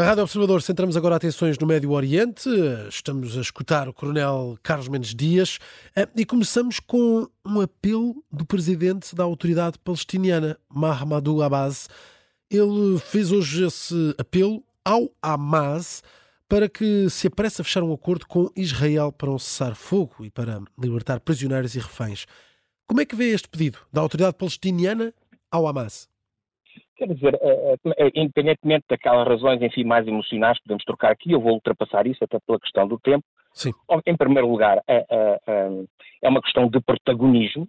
Na Rádio Observador centramos agora atenções no Médio Oriente. Estamos a escutar o Coronel Carlos Mendes Dias eh, e começamos com um apelo do presidente da autoridade palestiniana, Mahmoud Abbas. Ele fez hoje esse apelo ao Hamas para que se apresse a fechar um acordo com Israel para um cessar-fogo e para libertar prisioneiros e reféns. Como é que vê este pedido da autoridade palestiniana ao Hamas? Quer dizer, eh, eh, independentemente daquelas razões, enfim, mais emocionais que podemos trocar aqui, eu vou ultrapassar isso até pela questão do tempo. Sim. Em primeiro lugar, é, é uma questão de protagonismo,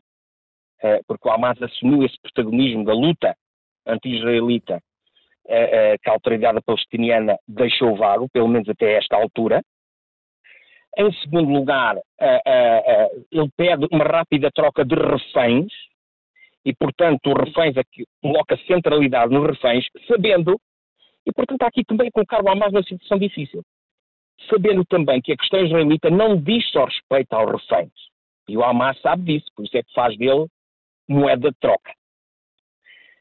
eh, porque o Hamas assumiu esse protagonismo da luta anti-israelita que a autoridade palestiniana deixou vago, pelo menos até esta altura. Em segundo lugar, ele pede uma rápida troca de reféns, e, portanto, os reféns aqui coloca centralidade nos reféns, sabendo, e portanto, aqui também colocar o Hamas numa situação difícil, sabendo também que a questão israelita não diz só respeito aos reféns. E o Hamas sabe disso, por isso é que faz dele moeda de troca.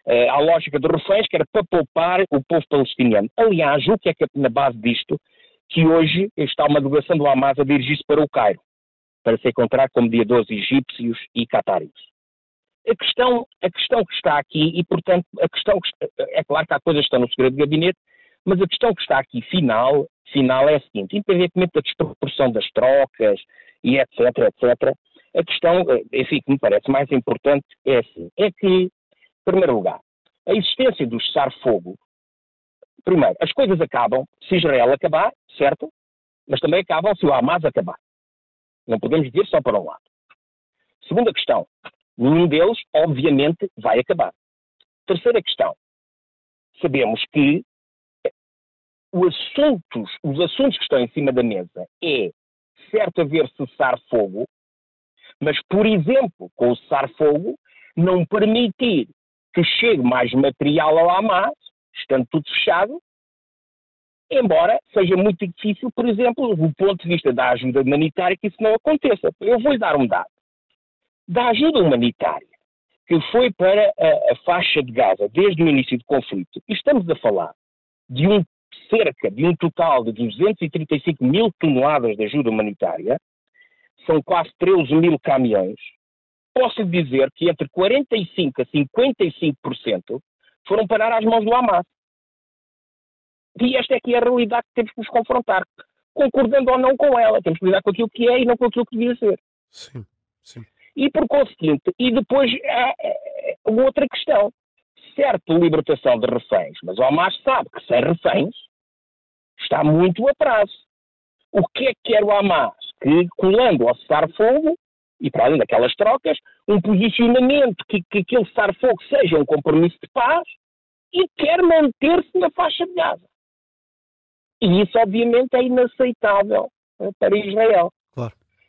Uh, a lógica dos reféns que era para poupar o povo palestiniano. Aliás, o que é que é na base disto, que hoje está uma delegação do Hamas a dirigir-se para o Cairo, para se encontrar com mediadores egípcios e catários. A questão, a questão que está aqui, e portanto, a questão que é claro que há coisas que estão no segredo de gabinete, mas a questão que está aqui final, final é a seguinte, independentemente da desproporção das trocas e etc, etc, a questão, enfim, que me parece mais importante é assim, é que, em primeiro lugar, a existência do cessar-fogo, primeiro, as coisas acabam se Israel acabar, certo? Mas também acabam se o Hamas acabar. Não podemos dizer só para um lado. Segunda questão, Nenhum deles, obviamente, vai acabar. Terceira questão. Sabemos que os assuntos, os assuntos que estão em cima da mesa é certo haver cessar-fogo, mas, por exemplo, com o cessar-fogo, não permitir que chegue mais material ao Hamas, estando tudo fechado, embora seja muito difícil, por exemplo, do ponto de vista da ajuda humanitária, que isso não aconteça. Eu vou-lhe dar um dado da ajuda humanitária que foi para a, a, faixa de Gaza desde o início do conflito, e estamos a falar de um cerca de um total de 235 mil toneladas de ajuda humanitária, são quase 13 mil caminhões, posso dizer que entre 45% a 55% foram parar às mãos do Hamas. E esta é que é a realidade que temos que nos confrontar, concordando ou não com ela. Temos que lidar com aquilo que é e não com aquilo que devia ser. Sim, sim. E por conseguinte, e depois há outra questão. Certo, libertação de reféns, mas o Hamas sabe que sem reféns está muito atraso. O que é que quer o Hamas? Que, colando ao cessar-fogo, e para além daquelas trocas, um posicionamento que, que aquele cessar-fogo seja um compromisso de paz e quer manter-se na faixa de Gaza. E isso, obviamente, é inaceitável eh, para Israel.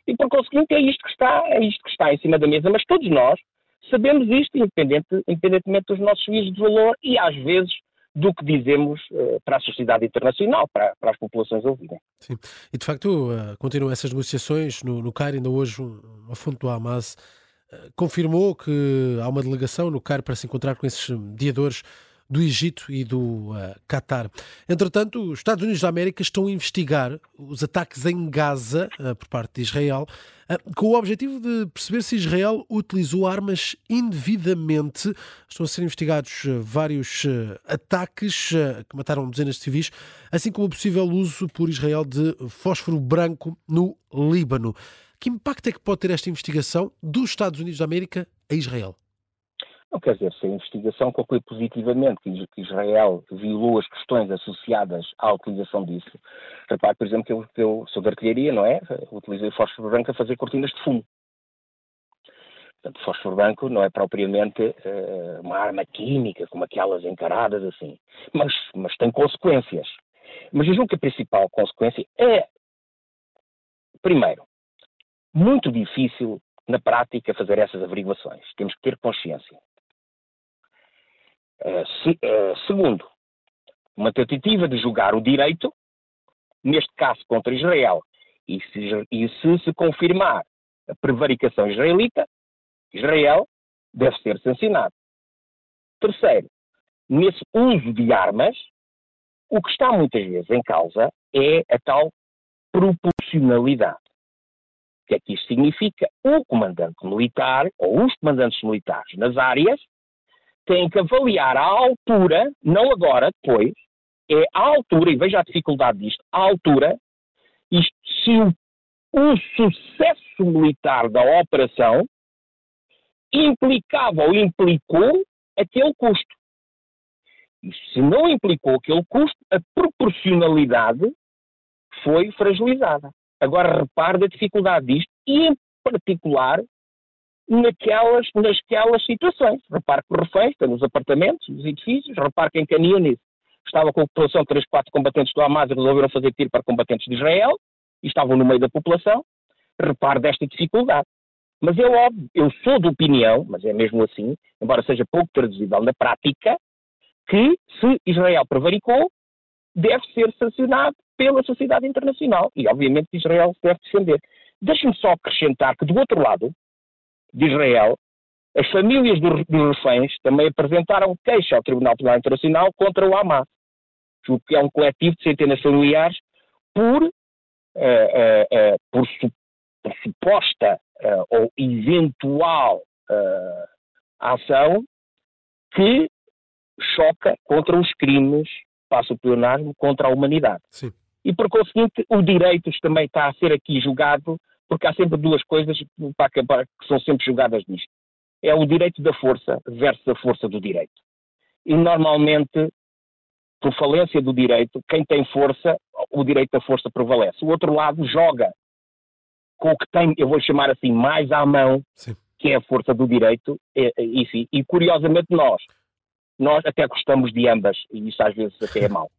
E por conseguinte é isto que está, é isto que está em cima da mesa, mas todos nós sabemos isto, independente, independentemente dos nossos juízos de valor e às vezes do que dizemos uh, para a sociedade internacional, para, para, as populações ouvirem. Sim, e de facto uh, continuam essas negociações no, no Cairo, ainda hoje uma fonte do Hamas uh, confirmou que há uma delegação no Cairo para se encontrar com esses mediadores do Egito e do uh, Qatar. Entretanto, os Estados Unidos da América estão a investigar os ataques em Gaza uh, por parte de Israel, uh, com o objetivo de perceber se Israel utilizou armas indevidamente. Estão a ser investigados vários ataques que mataram dezenas de civis, assim como o possível uso por Israel de fósforo branco no Líbano. Que impacto é que pode ter esta investigação dos Estados Unidos da América a Israel? Não quer dizer, se a investigação conclui positivamente que Israel violou as questões associadas à utilização disso, repare, por exemplo, que eu, eu sou de artilharia, não é? Utilizei fósforo branco a fazer cortinas de fumo. Portanto, fósforo branco não é propriamente uh, uma arma química, como aquelas encaradas assim, mas, mas tem consequências. Mas eu julgo que a principal consequência é, primeiro, muito difícil na prática fazer essas averiguações. Temos que ter consciência. Eh, se, uh, segundo, uma tentativa de julgar o direito, neste caso contra Israel, e se, e se se confirmar a prevaricação israelita, Israel deve ser sancionado. Terceiro, nesse uso de armas, O que está muitas vezes em causa é a tal proporcionalidade. O que é que isto significa? O comandante militar, ou os comandantes militares nas áreas, têm que avaliar a altura, não agora, depois, é a altura, e veja a dificuldade disto, a altura, isto, se o, o sucesso militar da operação implicava ou implicou aquele custo. E se não implicou aquele custo, a proporcionalidade foi fragilizada. Agora repare da dificuldade disto e, em particular, naquelas, nasquelas situações. Repare que o refém está nos apartamentos, nos edifícios, repare que em Canyonis estava com a população, três, quatro combatentes do Hamas e resolveram fazer tiro para combatentes de Israel e estavam no meio da população. Repare desta dificuldade. Mas é óbvio, eu sou de opinião, mas é mesmo assim, embora seja pouco traduzível na prática, que se Israel prevaricou, deve ser sancionado pela sociedade internacional. E obviamente Israel se deve defender. Deixe-me só acrescentar que do outro lado de Israel, as famílias dos, dos reféns também apresentaram queixa ao Tribunal Penal Internacional contra o Hamas, que é um coletivo de centenas de familiares por, uh, uh, uh, por, su, por, suposta ou eventual ação que choca contra os crimes, passa o pleonasmo, contra a humanidade. Sim. E por conseguinte, o direito também está a ser aqui julgado, porque há sempre duas coisas para acabar, que são sempre julgadas nisto. É o direito da força versus a força do direito. E normalmente, por falência do direito, quem tem força, o direito da força prevalece. O outro lado joga com o que tem, eu vou chamar assim, mais à mão, Sim. que é a força do direito, e, e, e curiosamente nós, nós até gostamos de ambas, e isso às vezes até é mau.